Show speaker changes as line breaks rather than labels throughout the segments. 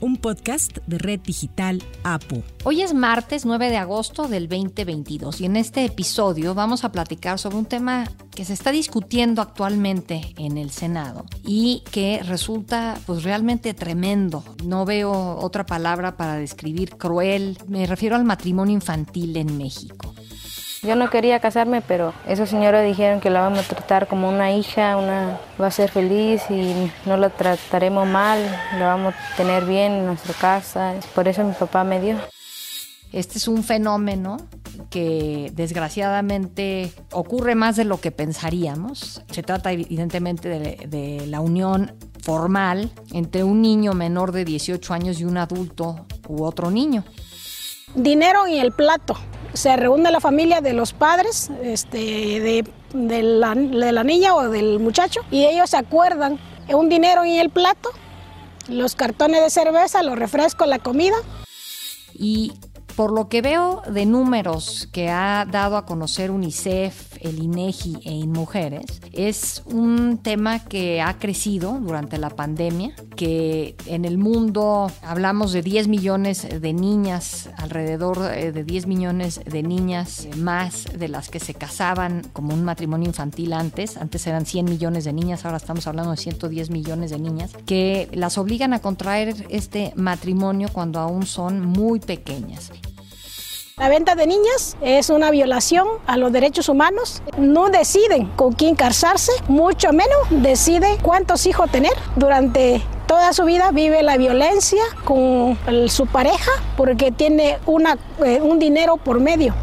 un podcast de Red Digital APU.
Hoy es martes 9 de agosto del 2022 y en este episodio vamos a platicar sobre un tema que se está discutiendo actualmente en el Senado y que resulta pues realmente tremendo. No veo otra palabra para describir cruel. Me refiero al matrimonio infantil en México.
Yo no quería casarme, pero esos señores dijeron que la vamos a tratar como una hija, una va a ser feliz y no la trataremos mal, la vamos a tener bien en nuestra casa. Por eso mi papá me dio.
Este es un fenómeno que desgraciadamente ocurre más de lo que pensaríamos. Se trata evidentemente de, de, la unión formal entre un niño menor de 18 años y un adulto u otro niño.
Dinero y el plato se reúne la familia de los padres este, de, de, la, niña o del muchacho y ellos se acuerdan un dinero en el plato, los cartones de cerveza, los refrescos, la comida.
Y por lo que veo de números que ha dado a conocer UNICEF, el INEGI e InMujeres, es un tema que ha crecido durante la pandemia, que en el mundo hablamos de 10 millones de niñas, alrededor eh, de 10 millones de niñas más de las que se casaban como un matrimonio infantil antes. Antes eran 100 millones de niñas, ahora estamos hablando de 110 millones de niñas, que las obligan a contraer este matrimonio cuando aún son muy pequeñas.
La venta de niñas es una violación a los derechos humanos. No deciden con quién casarse, mucho menos deciden cuántos hijos tener. Durante toda su vida vive la violencia con su pareja porque tiene una, eh, un dinero por medio.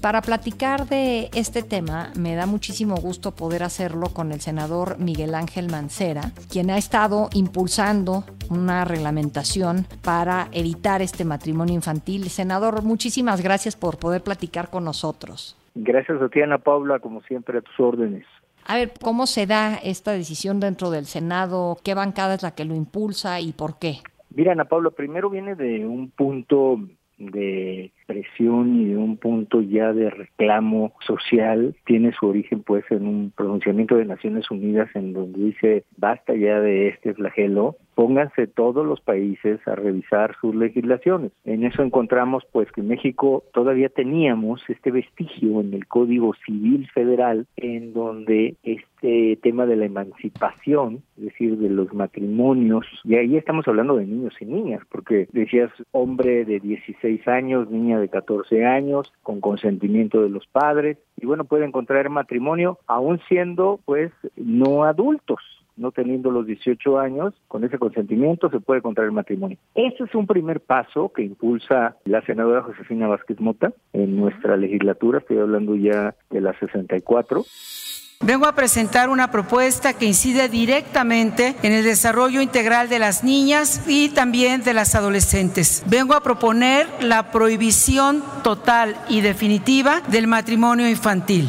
Para platicar de este tema, me da muchísimo gusto poder hacerlo con el senador Miguel Ángel Mancera, quien ha estado impulsando una reglamentación para evitar este matrimonio infantil. Senador, muchísimas gracias por poder platicar con nosotros.
Gracias a ti, Ana Paula, como siempre, a tus órdenes.
A ver, ¿cómo se da esta decisión dentro del Senado? ¿Qué bancada es la que lo impulsa y por qué?
Mira, Ana Paula, primero viene de un punto de presión y de un punto ya de reclamo social tiene su origen pues en un pronunciamiento de Naciones Unidas en donde dice basta ya de este flagelo pónganse todos los países a revisar sus legislaciones. En eso encontramos pues que México todavía teníamos este vestigio en el Código Civil Federal en donde este tema de la emancipación, es decir, de los matrimonios, y ahí estamos hablando de niños y niñas, porque decías hombre de 16 años, niña de 14 años, con consentimiento de los padres, y bueno, pueden contraer matrimonio aún siendo pues no adultos no teniendo los 18 años, con ese consentimiento se puede contraer matrimonio. Ese es un primer paso que impulsa la senadora Josefina Vázquez Mota en nuestra legislatura, estoy hablando ya de la 64.
Vengo a presentar una propuesta que incide directamente en el desarrollo integral de las niñas y también de las adolescentes. Vengo a proponer la prohibición total y definitiva del matrimonio infantil.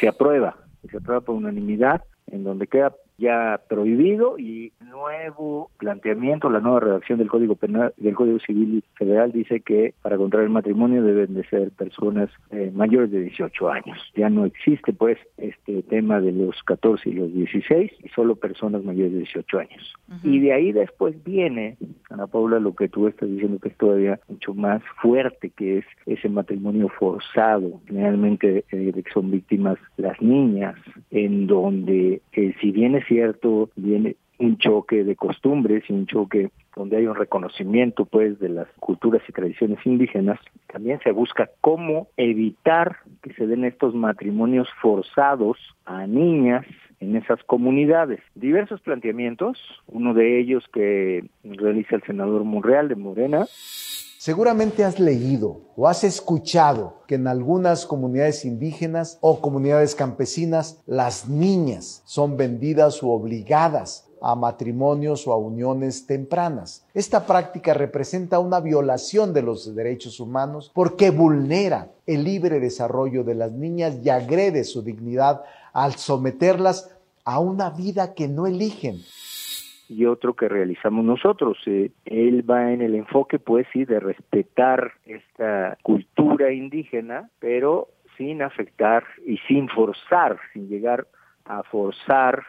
Se aprueba, se aprueba por unanimidad, en donde queda ya prohibido y nuevo planteamiento, la nueva redacción del Código Penal del Código Civil Federal dice que para contraer matrimonio deben de ser personas eh, mayores de 18 años. Ya no existe pues este tema de los 14 y los 16 y solo personas mayores de 18 años. Y de ahí después viene, Ana Paula, lo que tú estás diciendo que es todavía mucho más fuerte, que es ese matrimonio forzado, generalmente eh, son víctimas las niñas, en donde eh, si bien es cierto, viene un choque de costumbres y un choque donde hay un reconocimiento pues de las culturas y tradiciones indígenas, también se busca cómo evitar que se den estos matrimonios forzados a niñas en esas comunidades. Diversos planteamientos, uno de ellos que realiza el senador Monreal de Morena,
Seguramente has leído o has escuchado que en algunas comunidades indígenas o comunidades campesinas las niñas son vendidas o obligadas a matrimonios o a uniones tempranas. Esta práctica representa una violación de los derechos humanos porque vulnera el libre desarrollo de las niñas y agrede su dignidad al someterlas a una vida que no eligen.
y otro que realizamos nosotros. Eh, él va en el enfoque, pues sí, de respetar esta cultura indígena, pero sin afectar y sin forzar, sin llegar a forzar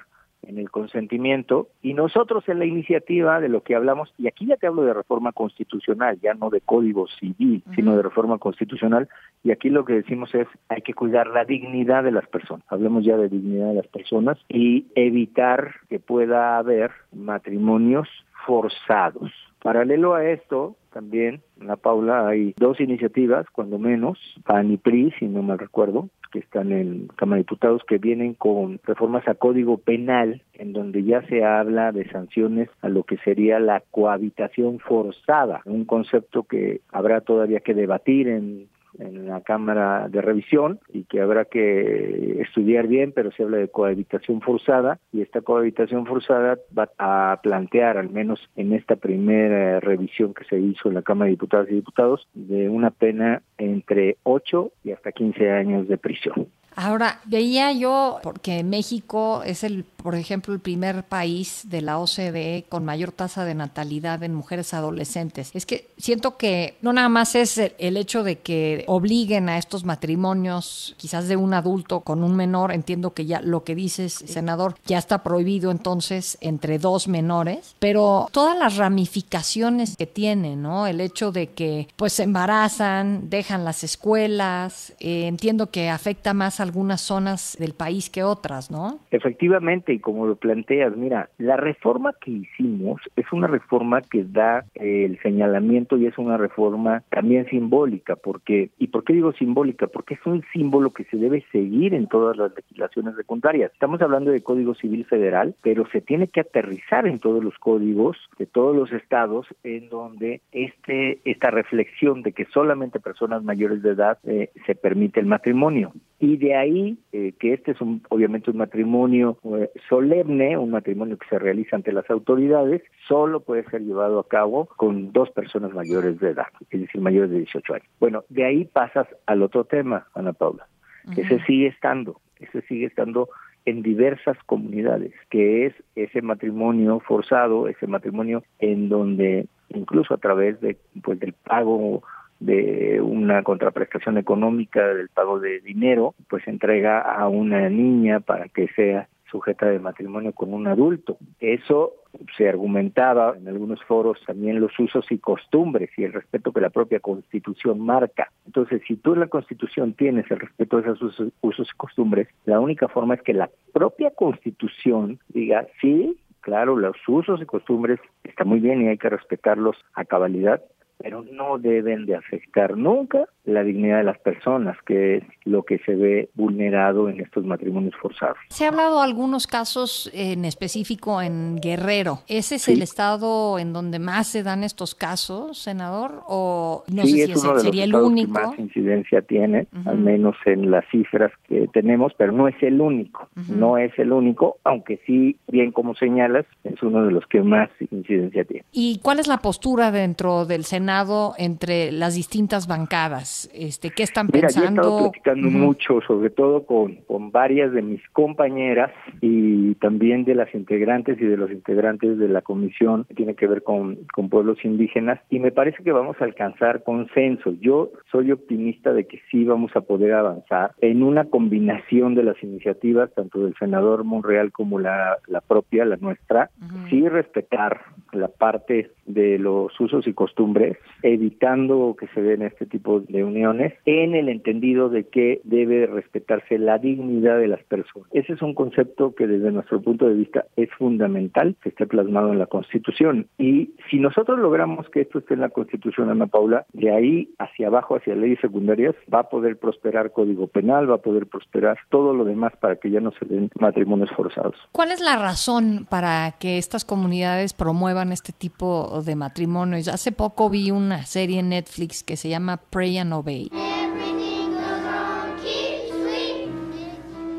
en el consentimiento y nosotros en la iniciativa de lo que hablamos, y aquí ya te hablo de reforma constitucional, ya no de código civil, sino de reforma constitucional, y aquí lo que decimos es hay que cuidar la dignidad de las personas, hablemos ya de dignidad de las personas y evitar que pueda haber matrimonios forzados. Paralelo a esto, también, en la Paula, hay dos iniciativas, cuando menos, PAN y PRI, si no mal recuerdo, que están en Cámara de Diputados, que vienen con reformas a código penal, en donde ya se habla de sanciones a lo que sería la cohabitación forzada, un concepto que habrá todavía que debatir en en la Cámara de Revisión y que habrá que estudiar bien, pero se habla de cohabitación forzada y esta cohabitación forzada va a plantear, al menos en esta primera revisión que se hizo en la Cámara de Diputadas y Diputados, de una pena entre 8 y hasta 15 años de prisión.
Ahora, veía yo, porque México es el, por ejemplo, el primer país de la OCDE con mayor tasa de natalidad en mujeres adolescentes. Es que siento que no nada más es el, hecho de que obliguen a estos matrimonios, quizás de un adulto con un menor, entiendo que ya lo que dices, senador, ya está prohibido entonces entre dos menores, pero todas las ramificaciones que tiene, ¿no? El hecho de que pues se embarazan, dejan las escuelas, eh, entiendo que afecta más a algunas zonas del país que otras, ¿no?
Efectivamente, y como lo planteas, mira, la reforma que hicimos es una reforma que da eh, el señalamiento y es una reforma también simbólica, porque ¿y por qué digo simbólica? Porque es un símbolo que se debe seguir en todas las legislaciones secundarias. Estamos hablando de Código Civil Federal, pero se tiene que aterrizar en todos los códigos de todos los estados en donde este esta reflexión de que solamente personas mayores de edad eh, se permite el matrimonio y de ahí eh, que este es un, obviamente un matrimonio eh, solemne, un matrimonio que se realiza ante las autoridades, solo puede ser llevado a cabo con dos personas mayores de edad, es decir, mayores de 18 años. Bueno, de ahí pasas al otro tema, Ana Paula. Ese sigue estando, ese sigue estando en diversas comunidades, que es ese matrimonio forzado, ese matrimonio en donde incluso a través de pues del pago de una contraprestación económica del pago de dinero, pues entrega a una niña para que sea sujeta de matrimonio con un adulto. Eso se argumentaba en algunos foros también los usos y costumbres y el respeto que la propia Constitución marca. Entonces, si tú en la Constitución tienes el respeto de esos usos y costumbres, la única forma es que la propia Constitución diga, sí, claro, los usos y costumbres están muy bien y hay que respetarlos a cabalidad, pero no deben de afectar nunca la dignidad de las personas, que es lo que se ve vulnerado en estos matrimonios forzados.
Se ha hablado de algunos casos en específico en Guerrero. ¿Ese es el estado en donde más se dan estos casos, senador? ¿O no sé si ese sería el único?
Que más incidencia tiene, al menos en las cifras que tenemos, pero no es el único. No es el único, aunque sí, bien como señalas, es uno de los que más incidencia tiene.
¿Y cuál es la postura dentro del Senado entre las distintas bancadas? Este, ¿Qué están pensando?
Mira, yo he estado platicando mucho, sobre todo con, con varias de mis compañeras y también de las integrantes y de los integrantes de la comisión que tiene que ver con, con pueblos indígenas y me parece que vamos a alcanzar consenso. Yo soy optimista de que sí vamos a poder avanzar en una combinación de las iniciativas, tanto del senador Monreal como la, la propia, la nuestra, sí respetar la parte de los usos y costumbres, evitando que se den este tipo de uniones, en el entendido de que debe respetarse la dignidad de las personas. Ese es un concepto que desde nuestro punto de vista es fundamental, que esté plasmado en la Constitución. Y si nosotros logramos que esto esté en la Constitución, Ana Paula, de ahí hacia abajo, hacia leyes secundarias, va a poder prosperar Código Penal, va a poder prosperar todo lo demás para que ya no se den matrimonios forzados.
¿Cuál es la razón para que estas comunidades promuevan este tipo de matrimonios? Hace poco vi una serie en Netflix que se llama Pray and way.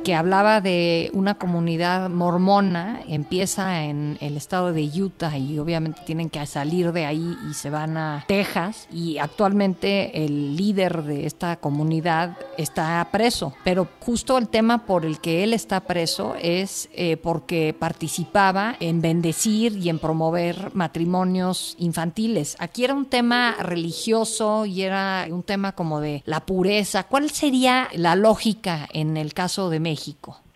Que hablaba de una comunidad mormona, empieza en el estado de Utah y obviamente tienen que salir de ahí y se van a Texas y actualmente el líder de esta comunidad está preso, pero justo el tema por el que él está preso es eh, porque participaba en bendecir y en promover matrimonios infantiles. Aquí era un tema religioso y era un tema como de la pureza. ¿Cuál sería la lógica en el caso de México?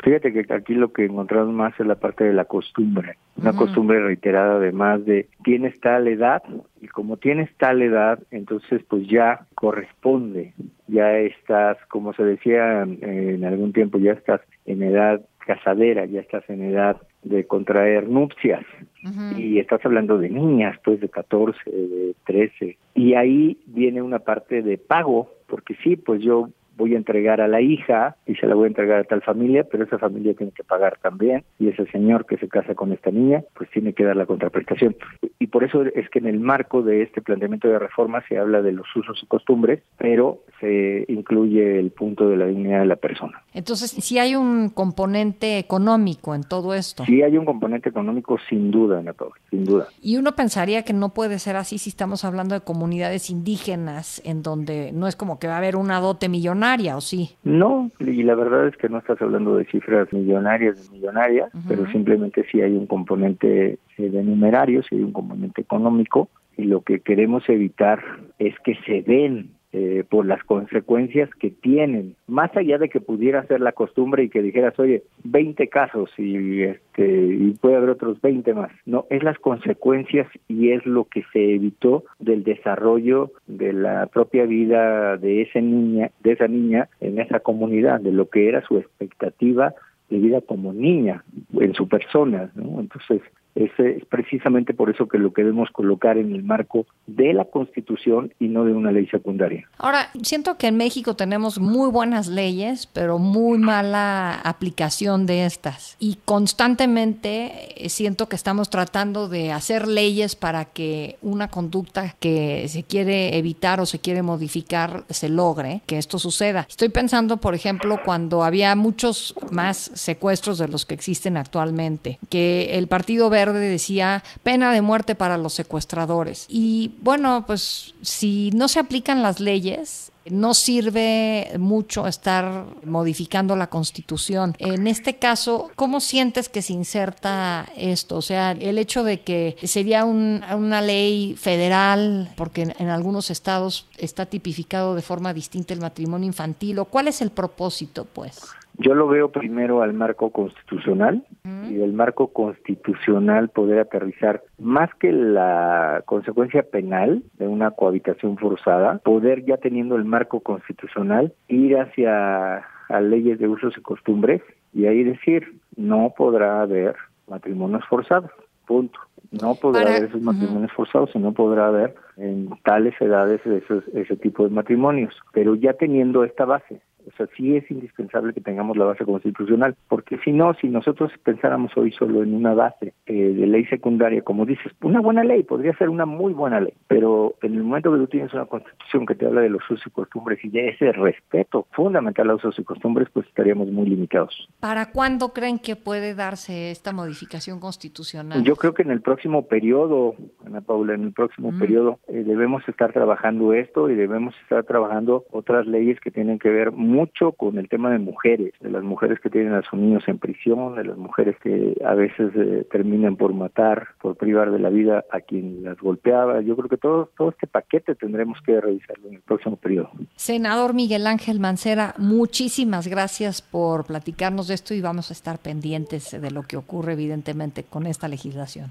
Fíjate que aquí lo que encontramos más es la parte de la costumbre, una costumbre reiterada además de tienes tal edad y como tienes tal edad, entonces pues ya corresponde, ya estás, como se decía en algún tiempo, ya estás en edad casadera, ya estás en edad de contraer nupcias y estás hablando de niñas, pues de 14, de 13 y ahí viene una parte de pago, porque sí, pues yo voy a entregar a la hija y se la voy a entregar a tal familia, pero esa familia tiene que pagar también y ese señor que se casa con esta niña, pues tiene que dar la contraprestación. Y por eso es que en el marco de este planteamiento de reforma se habla de los usos y costumbres, pero se incluye el punto de la dignidad de la persona.
Entonces, si hay un componente económico en todo esto.
Sí hay un componente económico sin duda, Nato, sin duda.
Y uno pensaría que no puede ser así si estamos hablando de comunidades indígenas en donde no es como que va a haber una dote millonaria ¿o sí?
No, y la verdad es que no estás hablando de cifras millonarias, de millonarias, pero simplemente sí hay un componente eh, de numerarios, sí hay un componente económico, y lo que queremos evitar es que se den eh, por las consecuencias que tienen, más allá de que pudiera ser la costumbre y que dijeras, oye, 20 casos y este y puede haber otros 20 más. No, es las consecuencias y es lo que se evitó del desarrollo de la propia vida de esa niña, de esa niña en esa comunidad, de lo que era su expectativa de vida como niña en su persona, ¿no? Entonces, es, precisamente por eso que lo queremos colocar en el marco de la Constitución y no de una ley secundaria.
Ahora, siento que en México tenemos muy buenas leyes, pero muy mala aplicación de estas. Y constantemente eh, siento que estamos tratando de hacer leyes para que una conducta que se quiere evitar o se quiere modificar se logre, que esto suceda. Estoy pensando, por ejemplo, cuando había muchos más secuestros de los que existen actualmente, que el Partido Verde decía pena de muerte para los secuestradores. Y bueno, pues si no se aplican las leyes, no sirve mucho estar modificando la constitución. En este caso, ¿cómo sientes que se inserta esto? O sea, el hecho de que sería una ley federal, porque en, en, algunos estados está tipificado de forma distinta el matrimonio infantil, ¿o cuál es el propósito, pues?
Yo lo veo primero al marco constitucional y del marco constitucional poder aterrizar más que la consecuencia penal de una cohabitación forzada, poder ya teniendo el marco constitucional ir hacia a leyes de usos y costumbres y ahí decir no podrá haber matrimonios forzados, punto. No podrá haber esos matrimonios forzados y no podrá haber en tales edades ese tipo de matrimonios. Pero ya teniendo esta base, sea, sí es indispensable que tengamos la base constitucional, porque si no, si nosotros pensáramos hoy solo en una base eh, de ley secundaria, como dices, una buena ley, podría ser una muy buena ley, pero en el momento que tú tienes una constitución que te habla de los usos y costumbres y de ese respeto fundamental a los usos y costumbres, pues estaríamos muy limitados.
¿Para cuándo creen que puede darse esta modificación constitucional?
Yo creo que en el próximo periodo, Ana Paula, en el próximo mm. periodo eh, debemos estar trabajando esto y debemos estar trabajando otras leyes que tienen que ver mucho con el tema de mujeres, de las mujeres que tienen a sus niños en prisión, de las mujeres que a veces eh, terminan por matar, por privar de la vida a quien las golpeaba. Yo creo que todo, todo este paquete tendremos que revisarlo en el próximo periodo.
Senador Miguel Ángel Mancera, muchísimas gracias por platicarnos de esto y vamos a estar pendientes de lo que ocurre evidentemente con esta legislación.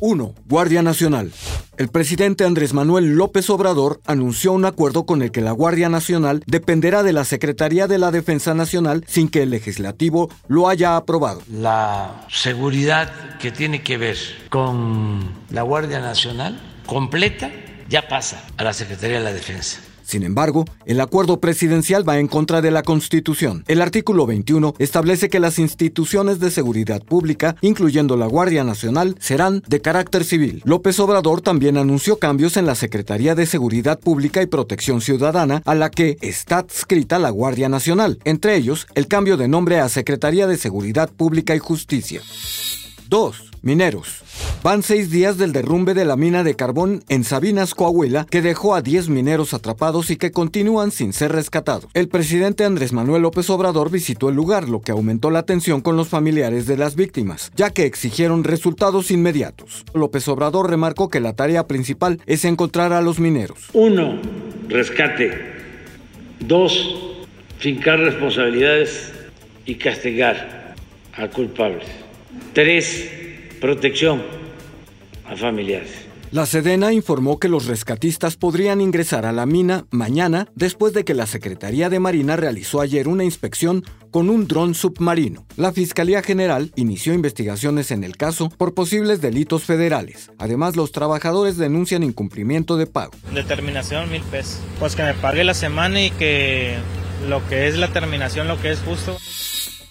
1. Guardia Nacional. El presidente Andrés Manuel López Obrador anunció un acuerdo con el que la Guardia Nacional dependerá de la Secretaría de la Defensa Nacional sin que el legislativo lo haya aprobado.
La seguridad que tiene que ver con la Guardia Nacional completa ya pasa a la Secretaría de la Defensa.
Sin embargo, el acuerdo presidencial va en contra de la Constitución. El artículo 21 establece que las instituciones de seguridad pública, incluyendo la Guardia Nacional, serán de carácter civil. López Obrador también anunció cambios en la Secretaría de Seguridad Pública y Protección Ciudadana, a la que está adscrita la Guardia Nacional, entre ellos el cambio de nombre a Secretaría de Seguridad Pública y Justicia. 2. Mineros. Van seis días del derrumbe de la mina de carbón en Sabinas, Coahuila, que dejó a 10 mineros atrapados y que continúan sin ser rescatados. El presidente Andrés Manuel López Obrador visitó el lugar, lo que aumentó la tensión con los familiares de las víctimas, ya que exigieron resultados inmediatos. López Obrador remarcó que la tarea principal es encontrar a los mineros.
Uno, rescate. Dos, fincar responsabilidades y castigar a culpables. Tres, protección a familiares.
La Sedena informó que los rescatistas podrían ingresar a la mina mañana después de que la Secretaría de Marina realizó ayer una inspección con un dron submarino. La Fiscalía General inició investigaciones en el caso por posibles delitos federales. Además, los trabajadores denuncian incumplimiento de pago.
Determinación mil pesos. Pues que me pague la semana y que lo que es la terminación, lo que es justo.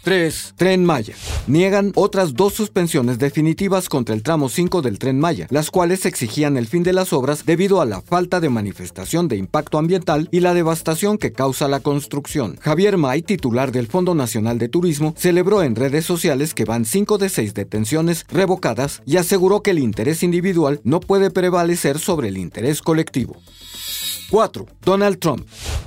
3. Tren Maya. Niegan otras dos suspensiones definitivas contra el tramo 5 del Tren Maya, las cuales exigían el fin de las obras debido a la falta de manifestación de impacto ambiental y la devastación que causa la construcción. Javier May, titular del Fondo Nacional de Turismo, celebró en redes sociales que van 5 de 6 detenciones revocadas y aseguró que el interés individual no puede prevalecer sobre el interés colectivo. 4. Donald Trump.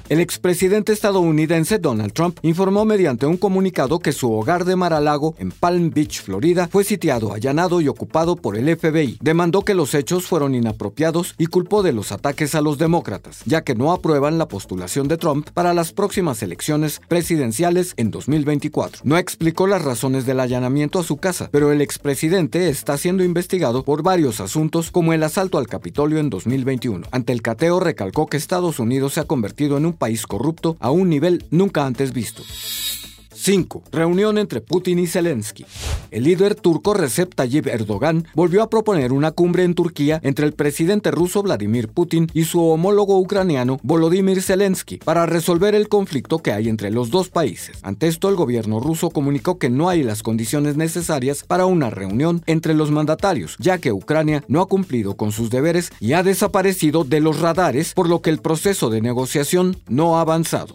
El expresidente estadounidense Donald Trump informó mediante un comunicado que su hogar de Mar-a-Lago en Palm Beach, Florida, fue sitiado, allanado y ocupado por el FBI. Demandó que los hechos fueron inapropiados y culpó de los ataques a los demócratas, ya que no aprueban la postulación de Trump para las próximas elecciones presidenciales en 2024. No explicó las razones del allanamiento a su casa, pero el expresidente está siendo investigado por varios asuntos como el asalto al Capitolio en 2021. Ante el cateo recalcó que Estados Unidos se ha convertido en un país corrupto a un nivel nunca antes visto. 5. Reunión entre Putin y Zelensky. El líder turco Recep Tayyip Erdogan volvió a proponer una cumbre en Turquía entre el presidente ruso Vladimir Putin y su homólogo ucraniano Volodymyr Zelensky para resolver el conflicto que hay entre los dos países. Ante esto, el gobierno ruso comunicó que no hay las condiciones necesarias para una reunión entre los mandatarios, ya que Ucrania no ha cumplido con sus deberes y ha desaparecido de los radares, por lo que el proceso de negociación no ha avanzado.